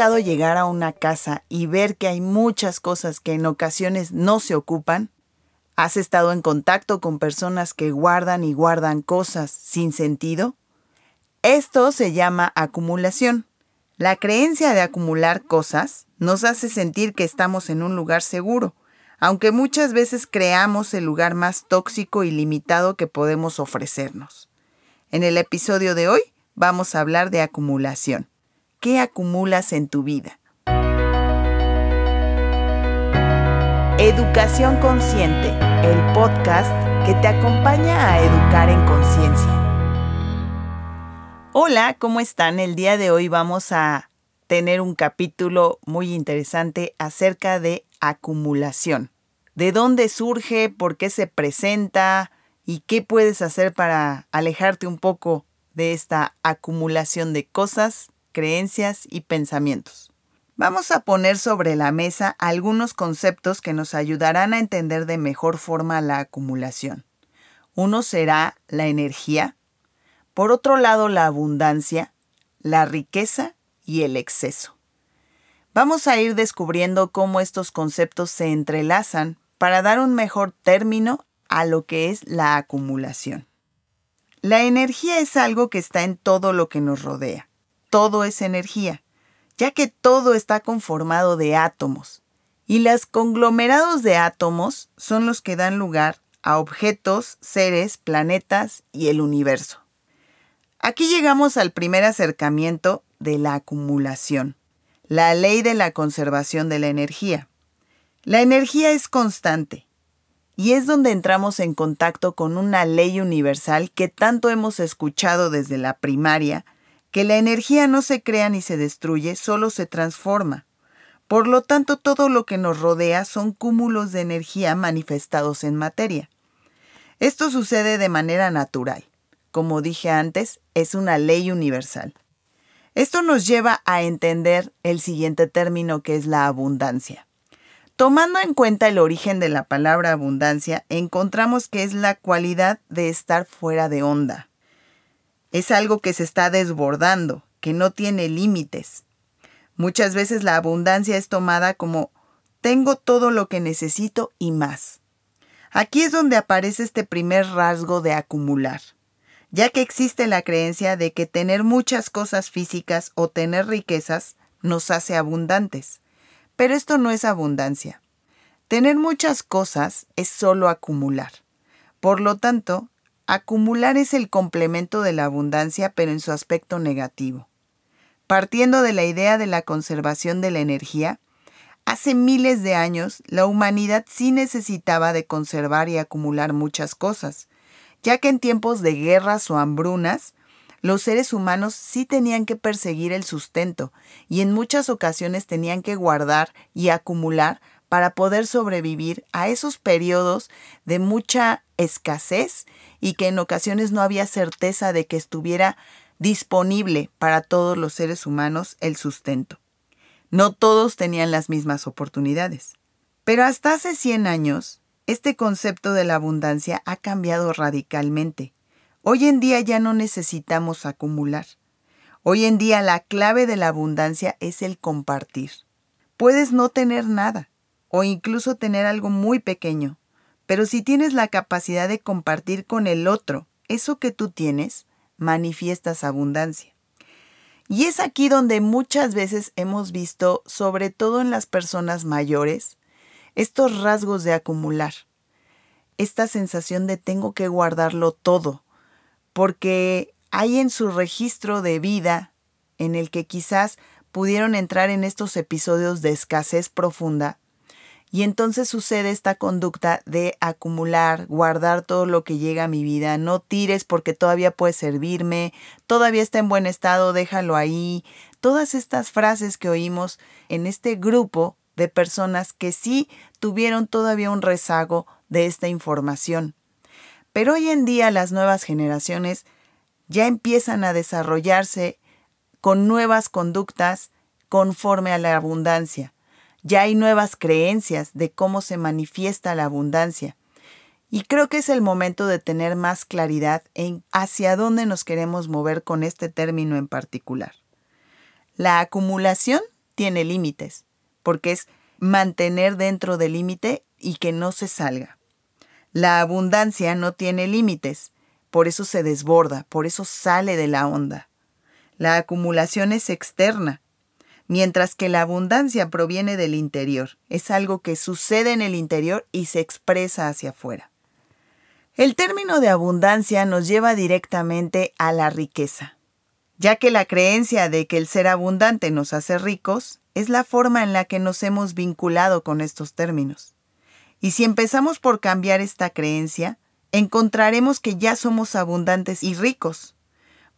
llegar a una casa y ver que hay muchas cosas que en ocasiones no se ocupan? ¿Has estado en contacto con personas que guardan y guardan cosas sin sentido? Esto se llama acumulación. La creencia de acumular cosas nos hace sentir que estamos en un lugar seguro, aunque muchas veces creamos el lugar más tóxico y limitado que podemos ofrecernos. En el episodio de hoy vamos a hablar de acumulación. ¿Qué acumulas en tu vida? Educación Consciente, el podcast que te acompaña a educar en conciencia. Hola, ¿cómo están? El día de hoy vamos a tener un capítulo muy interesante acerca de acumulación. ¿De dónde surge? ¿Por qué se presenta? ¿Y qué puedes hacer para alejarte un poco de esta acumulación de cosas, creencias y pensamientos? Vamos a poner sobre la mesa algunos conceptos que nos ayudarán a entender de mejor forma la acumulación. Uno será la energía, por otro lado, la abundancia, la riqueza y el exceso. Vamos a ir descubriendo cómo estos conceptos se entrelazan para dar un mejor término a lo que es la acumulación. La energía es algo que está en todo lo que nos rodea. Todo es energía, ya que todo está conformado de átomos, y los conglomerados de átomos son los que dan lugar a objetos, seres, planetas y el universo. Aquí llegamos al primer acercamiento de la acumulación, la ley de la conservación de la energía. La energía es constante y es donde entramos en contacto con una ley universal que tanto hemos escuchado desde la primaria, que la energía no se crea ni se destruye, solo se transforma. Por lo tanto, todo lo que nos rodea son cúmulos de energía manifestados en materia. Esto sucede de manera natural como dije antes, es una ley universal. Esto nos lleva a entender el siguiente término que es la abundancia. Tomando en cuenta el origen de la palabra abundancia, encontramos que es la cualidad de estar fuera de onda. Es algo que se está desbordando, que no tiene límites. Muchas veces la abundancia es tomada como tengo todo lo que necesito y más. Aquí es donde aparece este primer rasgo de acumular ya que existe la creencia de que tener muchas cosas físicas o tener riquezas nos hace abundantes. Pero esto no es abundancia. Tener muchas cosas es solo acumular. Por lo tanto, acumular es el complemento de la abundancia pero en su aspecto negativo. Partiendo de la idea de la conservación de la energía, hace miles de años la humanidad sí necesitaba de conservar y acumular muchas cosas, ya que en tiempos de guerras o hambrunas, los seres humanos sí tenían que perseguir el sustento y en muchas ocasiones tenían que guardar y acumular para poder sobrevivir a esos periodos de mucha escasez y que en ocasiones no había certeza de que estuviera disponible para todos los seres humanos el sustento. No todos tenían las mismas oportunidades. Pero hasta hace 100 años, este concepto de la abundancia ha cambiado radicalmente. Hoy en día ya no necesitamos acumular. Hoy en día la clave de la abundancia es el compartir. Puedes no tener nada o incluso tener algo muy pequeño, pero si tienes la capacidad de compartir con el otro eso que tú tienes, manifiestas abundancia. Y es aquí donde muchas veces hemos visto, sobre todo en las personas mayores, estos rasgos de acumular, esta sensación de tengo que guardarlo todo, porque hay en su registro de vida en el que quizás pudieron entrar en estos episodios de escasez profunda, y entonces sucede esta conducta de acumular, guardar todo lo que llega a mi vida, no tires porque todavía puede servirme, todavía está en buen estado, déjalo ahí. Todas estas frases que oímos en este grupo de personas que sí tuvieron todavía un rezago de esta información. Pero hoy en día las nuevas generaciones ya empiezan a desarrollarse con nuevas conductas conforme a la abundancia. Ya hay nuevas creencias de cómo se manifiesta la abundancia. Y creo que es el momento de tener más claridad en hacia dónde nos queremos mover con este término en particular. La acumulación tiene límites, porque es mantener dentro del límite y que no se salga. La abundancia no tiene límites, por eso se desborda, por eso sale de la onda. La acumulación es externa, mientras que la abundancia proviene del interior. Es algo que sucede en el interior y se expresa hacia afuera. El término de abundancia nos lleva directamente a la riqueza, ya que la creencia de que el ser abundante nos hace ricos es la forma en la que nos hemos vinculado con estos términos. Y si empezamos por cambiar esta creencia, encontraremos que ya somos abundantes y ricos,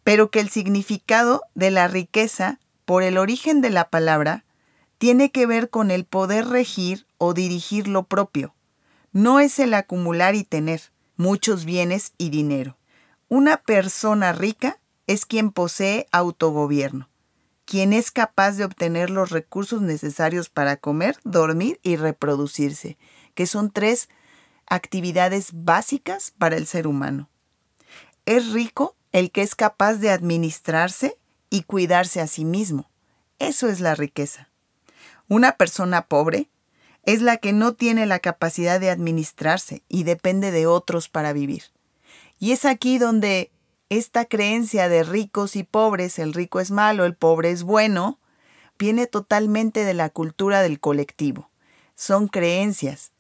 pero que el significado de la riqueza, por el origen de la palabra, tiene que ver con el poder regir o dirigir lo propio. No es el acumular y tener muchos bienes y dinero. Una persona rica es quien posee autogobierno, quien es capaz de obtener los recursos necesarios para comer, dormir y reproducirse, que son tres actividades básicas para el ser humano. Es rico el que es capaz de administrarse y cuidarse a sí mismo. Eso es la riqueza. Una persona pobre es la que no tiene la capacidad de administrarse y depende de otros para vivir. Y es aquí donde esta creencia de ricos y pobres, el rico es malo, el pobre es bueno, viene totalmente de la cultura del colectivo. Son creencias,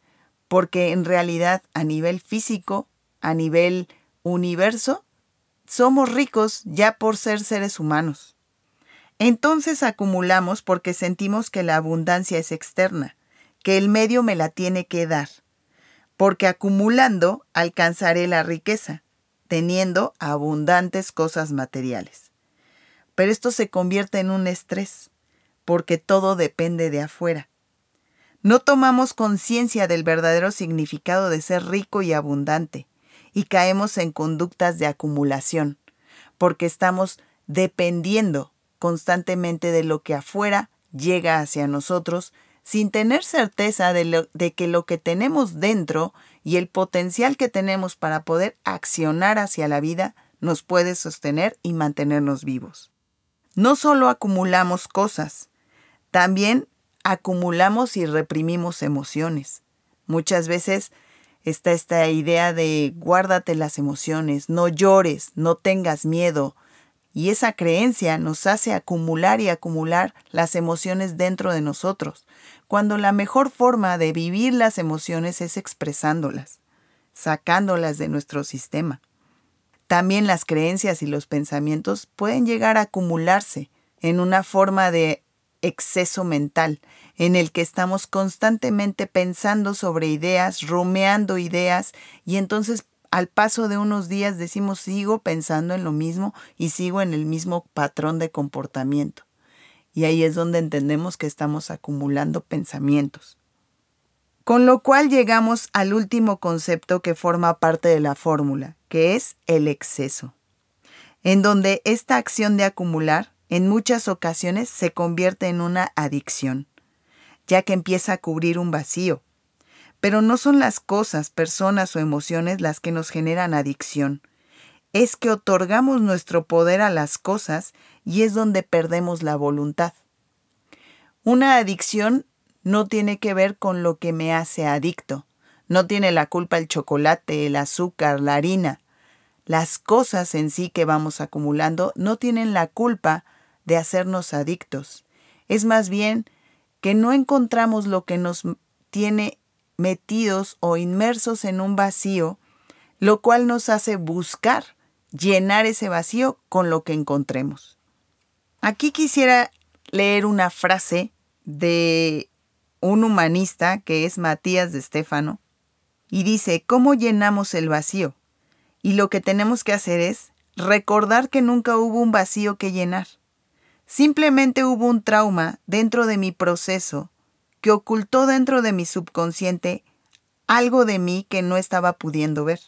porque en realidad a nivel físico, a nivel universo, somos ricos ya por ser seres humanos. Entonces acumulamos porque sentimos que la abundancia es externa, que el medio me la tiene que dar, porque acumulando alcanzaré la riqueza, teniendo abundantes cosas materiales. Pero esto se convierte en un estrés, porque todo depende de afuera. No tomamos conciencia del verdadero significado de ser rico y abundante y caemos en conductas de acumulación, porque estamos dependiendo constantemente de lo que afuera llega hacia nosotros sin tener certeza de, de, que lo que tenemos dentro y el potencial que tenemos para poder accionar hacia la vida nos puede sostener y mantenernos vivos. No solo acumulamos cosas, también acumulamos y reprimimos emociones. Muchas veces está esta idea de guárdate las emociones, no llores, no tengas miedo. Y esa creencia nos hace acumular y acumular las emociones dentro de nosotros, cuando la mejor forma de vivir las emociones es expresándolas, sacándolas de nuestro sistema. También las creencias y los pensamientos pueden llegar a acumularse en una forma de exceso mental, en el que estamos constantemente pensando sobre ideas, rumeando ideas, y entonces al paso de unos días decimos sigo pensando en lo mismo y sigo en el mismo patrón de comportamiento. Y ahí es donde entendemos que estamos acumulando pensamientos. Con lo cual llegamos al último concepto que forma parte de la fórmula, que es el exceso, en donde esta acción de acumular en muchas ocasiones se convierte en una adicción, ya que empieza a cubrir un vacío. Pero no son las cosas, personas o emociones las que nos generan adicción. Es que otorgamos nuestro poder a las cosas y es donde perdemos la voluntad. Una adicción no tiene que ver con lo que me hace adicto. No tiene la culpa el chocolate, el azúcar, la harina. Las cosas en sí que vamos acumulando no tienen la culpa de hacernos adictos. Es más bien que no encontramos lo que nos tiene metidos o inmersos en un vacío, lo cual nos hace buscar llenar ese vacío con lo que encontremos. Aquí quisiera leer una frase de un humanista que es Matías de Estéfano y dice, ¿cómo llenamos el vacío? Y lo que tenemos que hacer es recordar que nunca hubo un vacío que llenar. Simplemente hubo un trauma dentro de mi proceso que ocultó dentro de mi subconsciente algo de mí que no estaba pudiendo ver.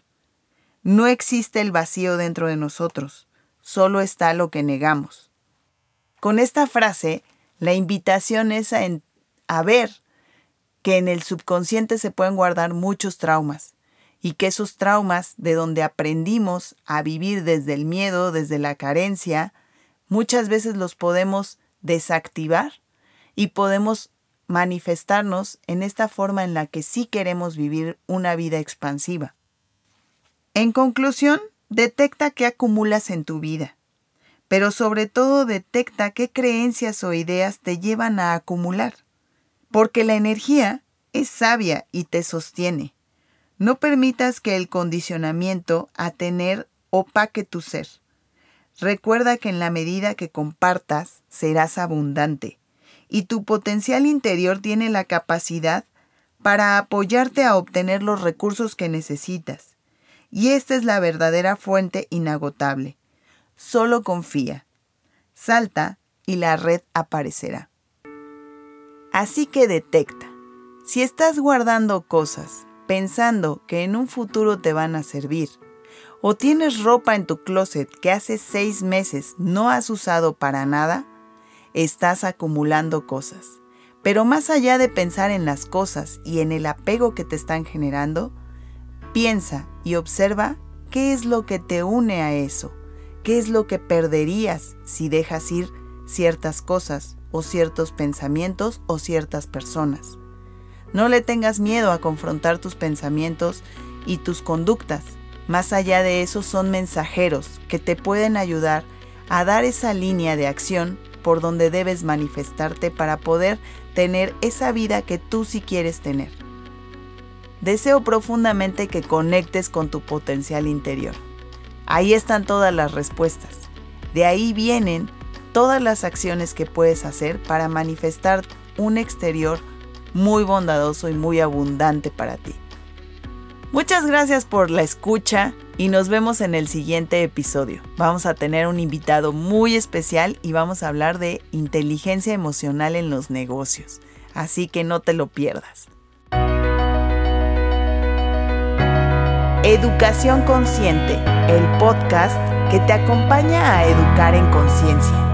No existe el vacío dentro de nosotros, solo está lo que negamos. Con esta frase, la invitación es a, a ver que en el subconsciente se pueden guardar muchos traumas y que esos traumas de donde aprendimos a vivir desde el miedo, desde la carencia, muchas veces los podemos desactivar y podemos manifestarnos en esta forma en la que sí queremos vivir una vida expansiva. En conclusión, detecta qué acumulas en tu vida, pero sobre todo detecta qué creencias o ideas te llevan a acumular, porque la energía es sabia y te sostiene. No permitas que el condicionamiento a tener opaque tu ser. Recuerda que en la medida que compartas, serás abundante y tu potencial interior tiene la capacidad para apoyarte a obtener los recursos que necesitas. Y esta es la verdadera fuente inagotable. Solo confía. Salta y la red aparecerá. Así que detecta. Si estás guardando cosas pensando que en un futuro te van a servir, o tienes ropa en tu closet que hace seis meses no has usado para nada, estás acumulando cosas. Pero más allá de pensar en las cosas y en el apego que te están generando, piensa y observa qué es lo que te une a eso, qué es lo que perderías si dejas ir ciertas cosas o ciertos pensamientos o ciertas personas. No le tengas miedo a confrontar tus pensamientos y tus conductas. Más allá de eso son mensajeros que te pueden ayudar a dar esa línea de acción por donde debes manifestarte para poder tener esa vida que tú sí quieres tener. Deseo profundamente que conectes con tu potencial interior. Ahí están todas las respuestas. De ahí vienen todas las acciones que puedes hacer para manifestar un exterior muy bondadoso y muy abundante para ti. Muchas gracias por la escucha y nos vemos en el siguiente episodio. Vamos a tener un invitado muy especial y vamos a hablar de inteligencia emocional en los negocios. Así que no te lo pierdas. Educación Consciente, el podcast que te acompaña a educar en conciencia.